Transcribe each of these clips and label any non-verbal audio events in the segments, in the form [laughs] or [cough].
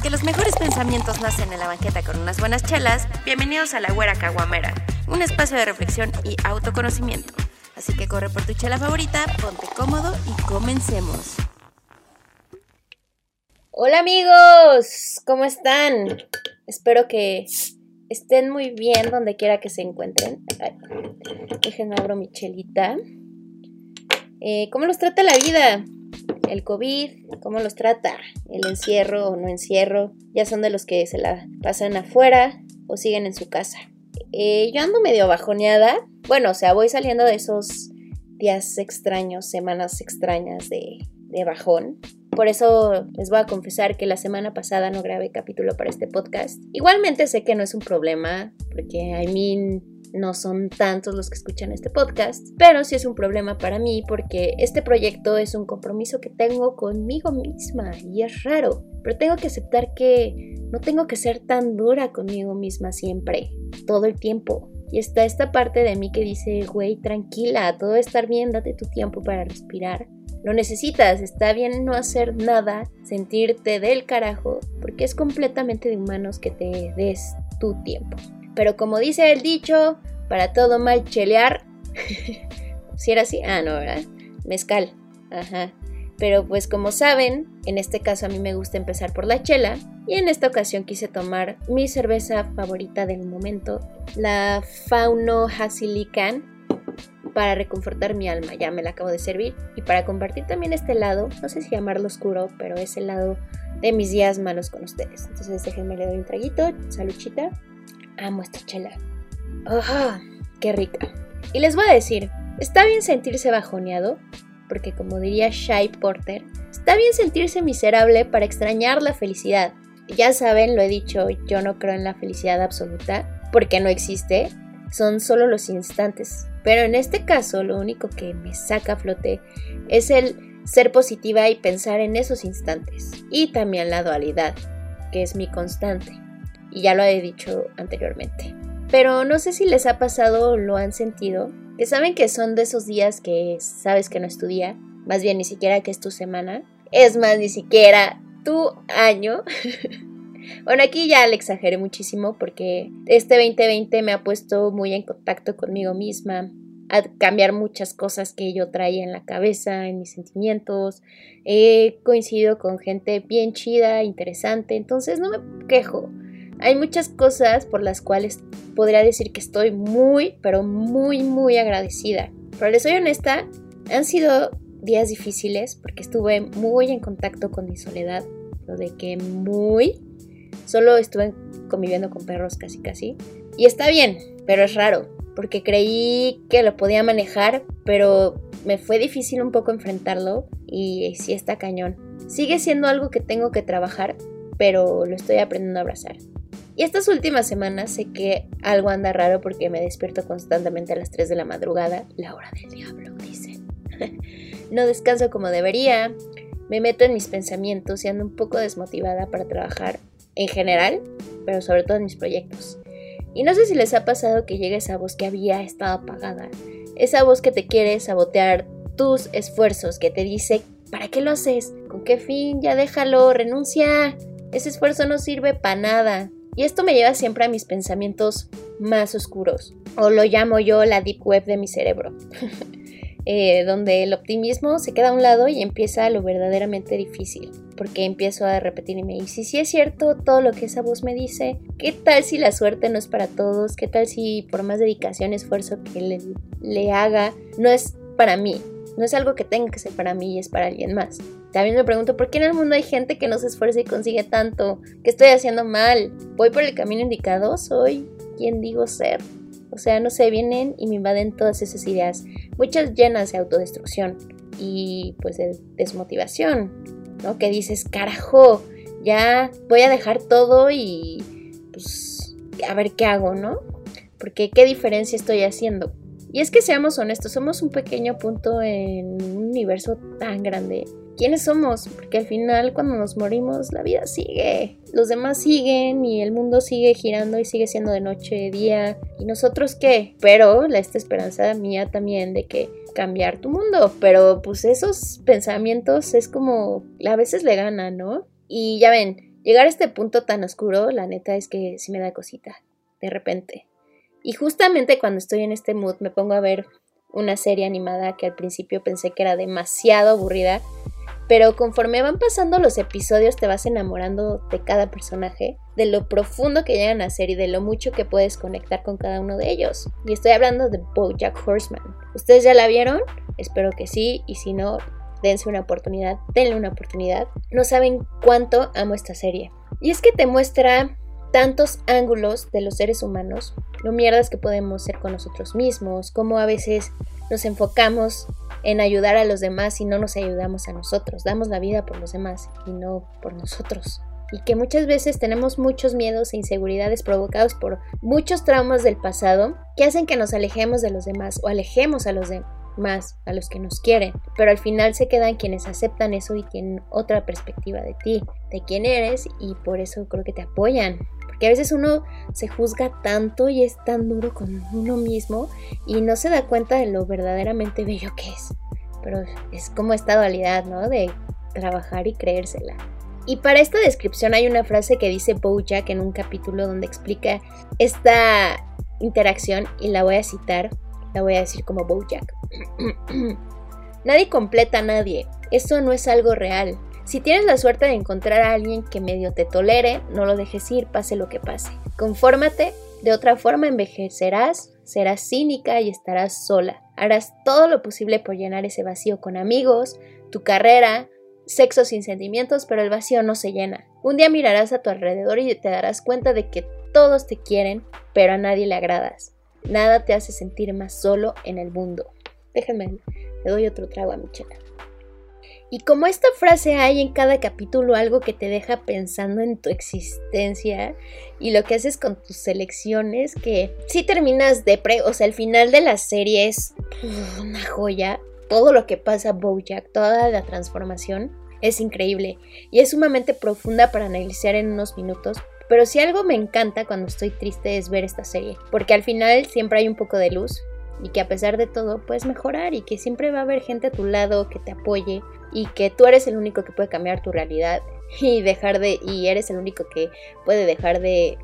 Porque los mejores pensamientos nacen en la banqueta con unas buenas chelas, bienvenidos a la Güera Caguamera, un espacio de reflexión y autoconocimiento. Así que corre por tu chela favorita, ponte cómodo y comencemos. Hola amigos, ¿cómo están? Espero que estén muy bien donde quiera que se encuentren. Ay, déjenme abro mi chelita. Eh, ¿Cómo los trata la vida? El COVID, ¿cómo los trata? El encierro o no encierro. Ya son de los que se la pasan afuera o siguen en su casa. Eh, yo ando medio bajoneada. Bueno, o sea, voy saliendo de esos días extraños, semanas extrañas de, de bajón. Por eso les voy a confesar que la semana pasada no grabé capítulo para este podcast. Igualmente sé que no es un problema, porque I mean, no son tantos los que escuchan este podcast, pero sí es un problema para mí porque este proyecto es un compromiso que tengo conmigo misma y es raro, pero tengo que aceptar que no tengo que ser tan dura conmigo misma siempre, todo el tiempo. Y está esta parte de mí que dice, güey, tranquila, todo va a estar bien, date tu tiempo para respirar. Lo necesitas, está bien no hacer nada, sentirte del carajo, porque es completamente de humanos que te des tu tiempo. Pero como dice el dicho, para todo mal chelear. [laughs] si era así? Ah, no, ¿verdad? Mezcal. Ajá. Pero pues como saben, en este caso a mí me gusta empezar por la chela y en esta ocasión quise tomar mi cerveza favorita del momento, la Fauno Hasilican, para reconfortar mi alma. Ya me la acabo de servir y para compartir también este lado, no sé si llamarlo oscuro, pero es el lado de mis días malos con ustedes. Entonces déjenme le doy un traguito, saluchita. Amo esta chela. ¡Ah! ¡Qué rica! Y les voy a decir, está bien sentirse bajoneado, porque como diría Shy Porter, está bien sentirse miserable para extrañar la felicidad. Ya saben, lo he dicho, yo no creo en la felicidad absoluta, porque no existe, son solo los instantes. Pero en este caso, lo único que me saca a flote es el ser positiva y pensar en esos instantes. Y también la dualidad, que es mi constante. Y ya lo he dicho anteriormente. Pero no sé si les ha pasado o lo han sentido, que saben que son de esos días que sabes que no estudia, más bien ni siquiera que es tu semana, es más, ni siquiera tu año. [laughs] bueno, aquí ya le exageré muchísimo porque este 2020 me ha puesto muy en contacto conmigo misma, a cambiar muchas cosas que yo traía en la cabeza, en mis sentimientos. He coincidido con gente bien chida, interesante, entonces no me quejo. Hay muchas cosas por las cuales podría decir que estoy muy, pero muy, muy agradecida. Pero les soy honesta, han sido días difíciles porque estuve muy en contacto con mi soledad. Lo de que muy... Solo estuve conviviendo con perros casi casi. Y está bien, pero es raro. Porque creí que lo podía manejar, pero me fue difícil un poco enfrentarlo. Y sí está cañón. Sigue siendo algo que tengo que trabajar, pero lo estoy aprendiendo a abrazar. Y estas últimas semanas sé que algo anda raro porque me despierto constantemente a las 3 de la madrugada, la hora del diablo, dicen. [laughs] no descanso como debería, me meto en mis pensamientos y ando un poco desmotivada para trabajar en general, pero sobre todo en mis proyectos. Y no sé si les ha pasado que llega esa voz que había estado apagada, esa voz que te quiere sabotear tus esfuerzos, que te dice, ¿para qué lo haces? ¿Con qué fin? Ya déjalo, renuncia. Ese esfuerzo no sirve para nada. Y esto me lleva siempre a mis pensamientos más oscuros, o lo llamo yo la deep web de mi cerebro, [laughs] eh, donde el optimismo se queda a un lado y empieza lo verdaderamente difícil, porque empiezo a repetirme, y si sí es cierto todo lo que esa voz me dice, ¿qué tal si la suerte no es para todos? ¿Qué tal si por más dedicación, esfuerzo que le haga, no es para mí? No es algo que tenga que ser para mí y es para alguien más. También me pregunto, ¿por qué en el mundo hay gente que no se esfuerza y consigue tanto? ¿Qué estoy haciendo mal? ¿Voy por el camino indicado? ¿Soy quien digo ser? O sea, no sé, vienen y me invaden todas esas ideas, muchas llenas de autodestrucción y pues de desmotivación, ¿no? Que dices, carajo, ya voy a dejar todo y pues a ver qué hago, ¿no? Porque qué diferencia estoy haciendo. Y es que seamos honestos, somos un pequeño punto en un universo tan grande quiénes somos, porque al final cuando nos morimos la vida sigue, los demás siguen y el mundo sigue girando y sigue siendo de noche, día, y nosotros qué, pero esta esperanza mía también de que cambiar tu mundo, pero pues esos pensamientos es como a veces le ganan, ¿no? Y ya ven, llegar a este punto tan oscuro, la neta es que sí me da cosita, de repente. Y justamente cuando estoy en este mood me pongo a ver una serie animada que al principio pensé que era demasiado aburrida, pero conforme van pasando los episodios te vas enamorando de cada personaje, de lo profundo que llegan a ser y de lo mucho que puedes conectar con cada uno de ellos. Y estoy hablando de BoJack Horseman. ¿Ustedes ya la vieron? Espero que sí, y si no, dense una oportunidad, denle una oportunidad. No saben cuánto amo esta serie. Y es que te muestra tantos ángulos de los seres humanos, lo mierdas que podemos ser con nosotros mismos, cómo a veces nos enfocamos en ayudar a los demás y no nos ayudamos a nosotros, damos la vida por los demás y no por nosotros. Y que muchas veces tenemos muchos miedos e inseguridades provocados por muchos traumas del pasado que hacen que nos alejemos de los demás o alejemos a los demás más a los que nos quieren, pero al final se quedan quienes aceptan eso y tienen otra perspectiva de ti, de quién eres y por eso creo que te apoyan. Porque a veces uno se juzga tanto y es tan duro con uno mismo y no se da cuenta de lo verdaderamente bello que es. Pero es como esta dualidad, ¿no? De trabajar y creérsela. Y para esta descripción hay una frase que dice Bojack en un capítulo donde explica esta interacción y la voy a citar la voy a decir como Bojack. [clears throat] nadie completa a nadie. Eso no es algo real. Si tienes la suerte de encontrar a alguien que medio te tolere, no lo dejes ir, pase lo que pase. Confórmate, de otra forma envejecerás, serás cínica y estarás sola. Harás todo lo posible por llenar ese vacío con amigos, tu carrera, sexo sin sentimientos, pero el vacío no se llena. Un día mirarás a tu alrededor y te darás cuenta de que todos te quieren, pero a nadie le agradas. Nada te hace sentir más solo en el mundo. Déjenme, le doy otro trago a mi. Y como esta frase hay en cada capítulo algo que te deja pensando en tu existencia y lo que haces con tus elecciones, que si terminas de pre, o sea, el final de la serie es una joya. Todo lo que pasa Bojack, toda la transformación es increíble y es sumamente profunda para analizar en unos minutos, pero si algo me encanta cuando estoy triste es ver esta serie, porque al final siempre hay un poco de luz y que a pesar de todo puedes mejorar y que siempre va a haber gente a tu lado que te apoye y que tú eres el único que puede cambiar tu realidad [laughs] y dejar de y eres el único que puede dejar de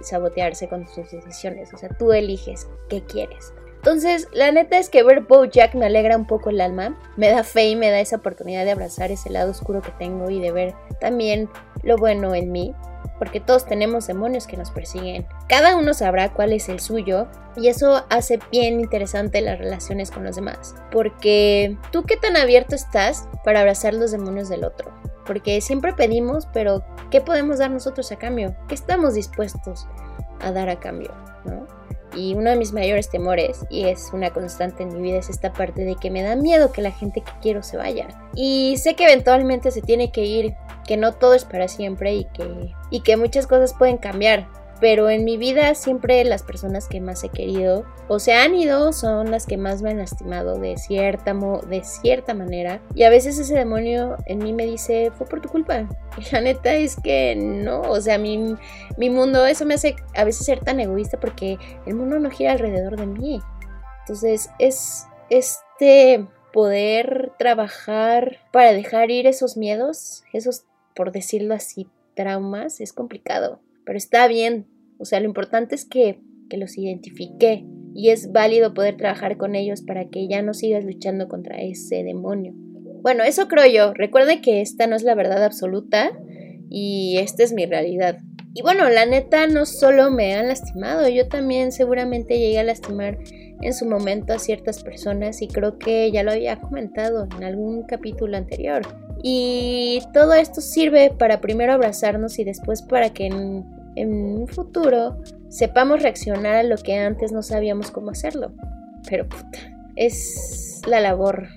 sabotearse con tus decisiones, o sea, tú eliges qué quieres. Entonces, la neta es que ver Jack me alegra un poco el alma, me da fe y me da esa oportunidad de abrazar ese lado oscuro que tengo y de ver también lo bueno en mí porque todos tenemos demonios que nos persiguen. Cada uno sabrá cuál es el suyo y eso hace bien interesante las relaciones con los demás. Porque tú qué tan abierto estás para abrazar los demonios del otro. Porque siempre pedimos, pero ¿qué podemos dar nosotros a cambio? ¿Qué estamos dispuestos a dar a cambio? ¿no? Y uno de mis mayores temores, y es una constante en mi vida, es esta parte de que me da miedo que la gente que quiero se vaya. Y sé que eventualmente se tiene que ir que no todo es para siempre y que, y que muchas cosas pueden cambiar. Pero en mi vida siempre las personas que más he querido o se han ido son las que más me han lastimado de cierta, de cierta manera. Y a veces ese demonio en mí me dice, fue por tu culpa. Y la neta es que no, o sea, mi, mi mundo, eso me hace a veces ser tan egoísta porque el mundo no gira alrededor de mí. Entonces es este poder trabajar para dejar ir esos miedos, esos por decirlo así, traumas, es complicado, pero está bien. O sea, lo importante es que, que los identifique y es válido poder trabajar con ellos para que ya no sigas luchando contra ese demonio. Bueno, eso creo yo. Recuerde que esta no es la verdad absoluta y esta es mi realidad. Y bueno, la neta no solo me han lastimado, yo también seguramente llegué a lastimar en su momento a ciertas personas y creo que ya lo había comentado en algún capítulo anterior. Y todo esto sirve para primero abrazarnos y después para que en, un futuro sepamos reaccionar a lo que antes no sabíamos cómo hacerlo. Pero puta, es la labor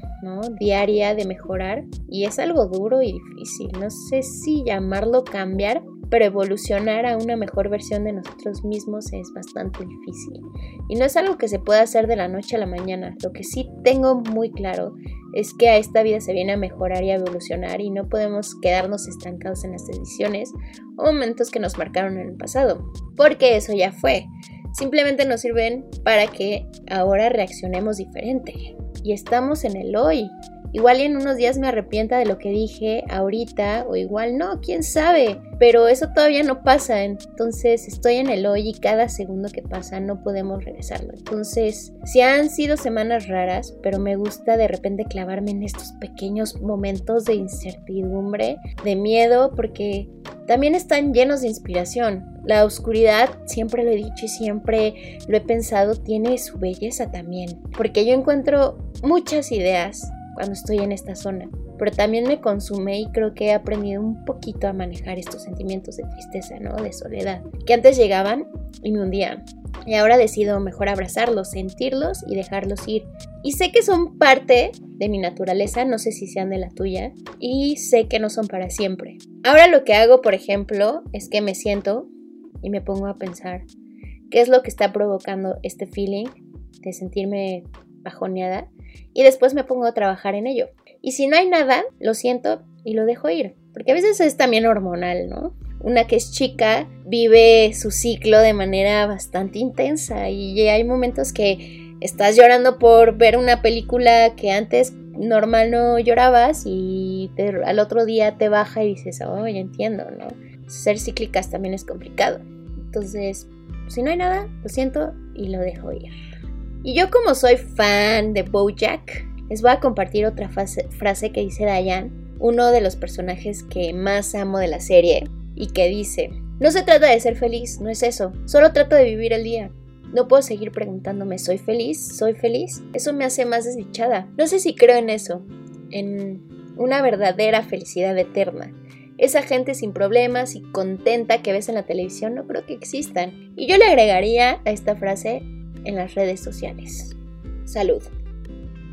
diaria de mejorar y es algo duro y difícil. No sé si llamarlo cambiar, pero evolucionar a una mejor versión de nosotros mismos es bastante difícil. Y no es algo que se pueda hacer de la noche a la mañana. Lo que sí tengo muy claro es que a esta vida se viene a mejorar y a evolucionar y no podemos quedarnos estancados en las decisiones o momentos que nos marcaron en el pasado, porque eso ya fue. Simplemente nos sirven para que ahora reaccionemos diferente. Y estamos en el hoy. Igual en unos días me arrepienta de lo que dije ahorita o igual no, quién sabe. Pero eso todavía no pasa, entonces estoy en el hoy y cada segundo que pasa no podemos regresarlo. Entonces, sí han sido semanas raras, pero me gusta de repente clavarme en estos pequeños momentos de incertidumbre, de miedo, porque también están llenos de inspiración. La oscuridad, siempre lo he dicho y siempre lo he pensado, tiene su belleza también, porque yo encuentro muchas ideas cuando estoy en esta zona, pero también me consume y creo que he aprendido un poquito a manejar estos sentimientos de tristeza, ¿no? De soledad, que antes llegaban y me hundían. Y ahora decido mejor abrazarlos, sentirlos y dejarlos ir. Y sé que son parte de mi naturaleza, no sé si sean de la tuya, y sé que no son para siempre. Ahora lo que hago, por ejemplo, es que me siento y me pongo a pensar qué es lo que está provocando este feeling de sentirme bajoneada y después me pongo a trabajar en ello. Y si no hay nada, lo siento y lo dejo ir, porque a veces es también hormonal, ¿no? Una que es chica vive su ciclo de manera bastante intensa y hay momentos que estás llorando por ver una película que antes normal no llorabas y al otro día te baja y dices, oh, ya entiendo, ¿no? Ser cíclicas también es complicado. Entonces, si no hay nada, lo siento y lo dejo ir. Y yo como soy fan de Bojack, les voy a compartir otra frase, que dice Diane, uno de los personajes que más amo de la serie, y que dice, no se trata de ser feliz, no es eso, solo trato de vivir el día. No puedo seguir preguntándome, ¿soy feliz? ¿Soy feliz? Eso me hace más desdichada. No sé si creo en eso, en una verdadera felicidad eterna. Esa gente sin problemas y contenta que ves en la televisión no creo que existan. Y yo le agregaría a esta frase en las redes sociales. Salud.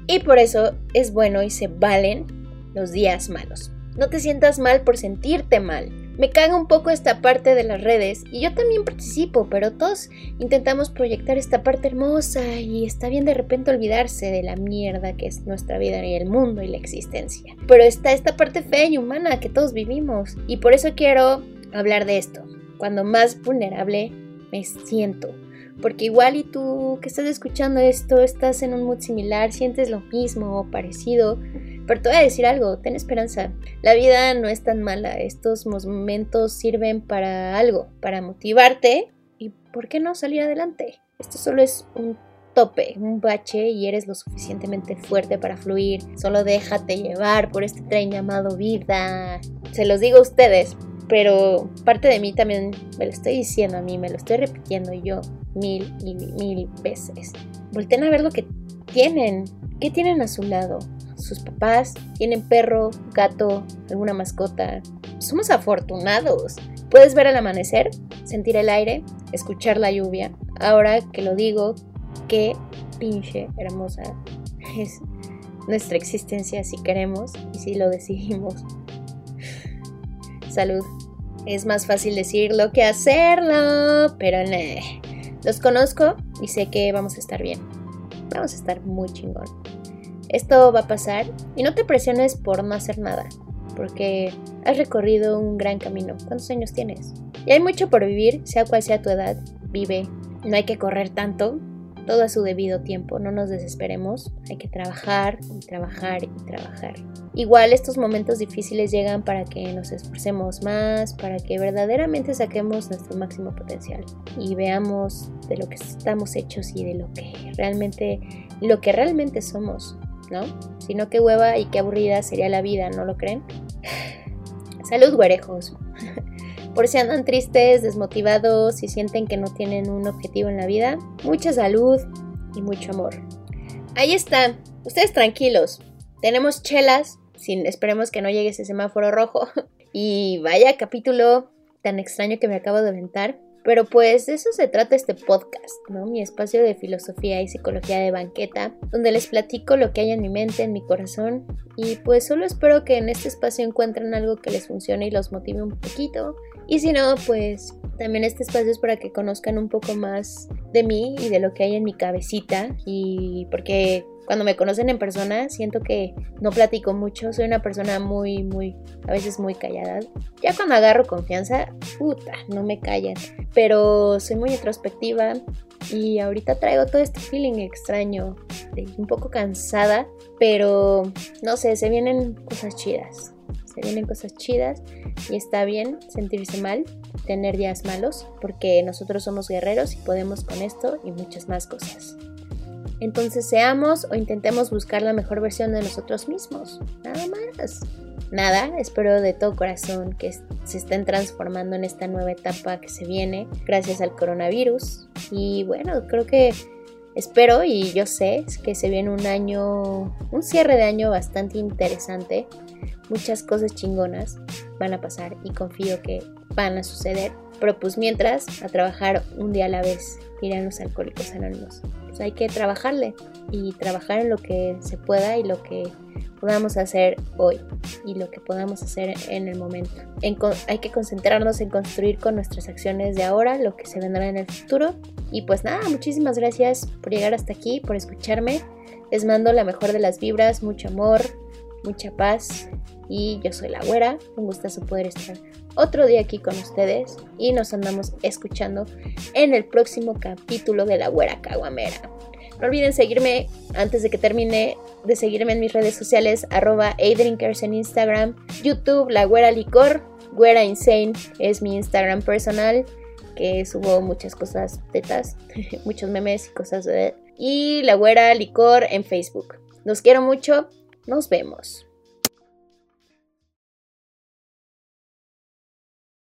Y por eso es bueno y se valen los días malos. No te sientas mal por sentirte mal. Me caga un poco esta parte de las redes y yo también participo, pero todos intentamos proyectar esta parte hermosa y está bien de repente olvidarse de la mierda que es nuestra vida y el mundo y la existencia. Pero está esta parte fea y humana que todos vivimos y por eso quiero hablar de esto. Cuando más vulnerable me siento, porque igual y tú que estás escuchando esto, estás en un mood similar, sientes lo mismo o parecido, pero te voy a decir algo, ten esperanza. La vida no es tan mala, estos momentos sirven para algo, para motivarte y ¿por qué no salir adelante? Esto solo es un tope, un bache y eres lo suficientemente fuerte para fluir. Solo déjate llevar por este tren llamado vida. Se los digo a ustedes, pero parte de mí también me lo estoy diciendo a mí, me lo estoy repitiendo yo mil y mil veces. Volten a ver lo que tienen. ¿Qué tienen a su lado? Sus papás tienen perro, gato, alguna mascota. Somos afortunados. Puedes ver el amanecer, sentir el aire, escuchar la lluvia. Ahora que lo digo, qué pinche hermosa es nuestra existencia si queremos y si lo decidimos. Salud. Es más fácil decirlo que hacerlo, pero no. Los conozco y sé que vamos a estar bien. Vamos a estar muy chingón. Esto va a pasar y no te presiones por no hacer nada, porque has recorrido un gran camino. ¿Cuántos años tienes? Y hay mucho por vivir, sea cual sea tu edad. Vive. No hay que correr tanto, todo a su debido tiempo, no nos desesperemos, hay que trabajar y trabajar y trabajar. Igual estos momentos difíciles llegan para que nos esforcemos más, para que verdaderamente saquemos nuestro máximo potencial y veamos de lo que estamos hechos y de lo que realmente, lo que realmente somos, ¿no? Si no, qué hueva y qué aburrida sería la vida, ¿no lo creen? [laughs] Salud, güerejos. [laughs] Por si andan tristes, desmotivados y sienten que no tienen un objetivo en la vida, mucha salud y mucho amor. Ahí está, ustedes tranquilos. Tenemos chelas, sin, esperemos que no llegue ese semáforo rojo. [laughs] Y vaya capítulo tan extraño que me acabo de aventar. Pero pues de eso se trata este podcast, ¿no? Mi espacio de filosofía y psicología de banqueta, donde les platico lo que hay en mi mente, en mi corazón, y pues solo espero que en este espacio encuentren algo que les funcione y los motive un poquito. Y si no, pues también este espacio es para que conozcan un poco más de mí y de lo que hay en mi cabecita, y porque cuando me conocen en persona, siento que no platico mucho, soy una persona muy, muy, a veces muy callada. Ya cuando agarro confianza, puta, no me callan. Pero soy muy introspectiva y ahorita traigo todo este feeling extraño, un poco cansada, pero no sé, se vienen cosas chidas. Se vienen cosas chidas y está bien sentirse mal, tener días malos, porque nosotros somos guerreros y podemos con esto y muchas más cosas. Entonces seamos o intentemos buscar la mejor versión de nosotros mismos. Nada más. Nada, espero de todo corazón que se estén transformando en esta nueva etapa que se viene gracias al coronavirus. Y bueno, creo que espero y yo sé que se viene un año, un cierre de año bastante interesante. Muchas cosas chingonas van a pasar y confío que van a suceder. Pero pues mientras, a trabajar un día a la vez, dirán los alcohólicos anónimos hay que trabajarle y trabajar en lo que se pueda y lo que podamos hacer hoy y lo que podamos hacer en el momento. hay que concentrarnos en construir con nuestras acciones de ahora lo que se vendrá en el futuro. Y pues nada, muchísimas gracias por llegar hasta aquí, por escucharme. Les mando la mejor de las vibras, mucho amor, mucha paz. Y yo soy la güera, un gustazo poder estar otro día aquí con ustedes y nos andamos escuchando en el próximo capítulo de La Güera Caguamera. No olviden seguirme antes de que termine de seguirme en mis redes sociales arroba adrinkers en Instagram, YouTube, La Güera Licor, Güera Insane es mi Instagram personal que subo muchas cosas tetas, [laughs] muchos memes y cosas de... Y La Güera Licor en Facebook. Los quiero mucho, nos vemos.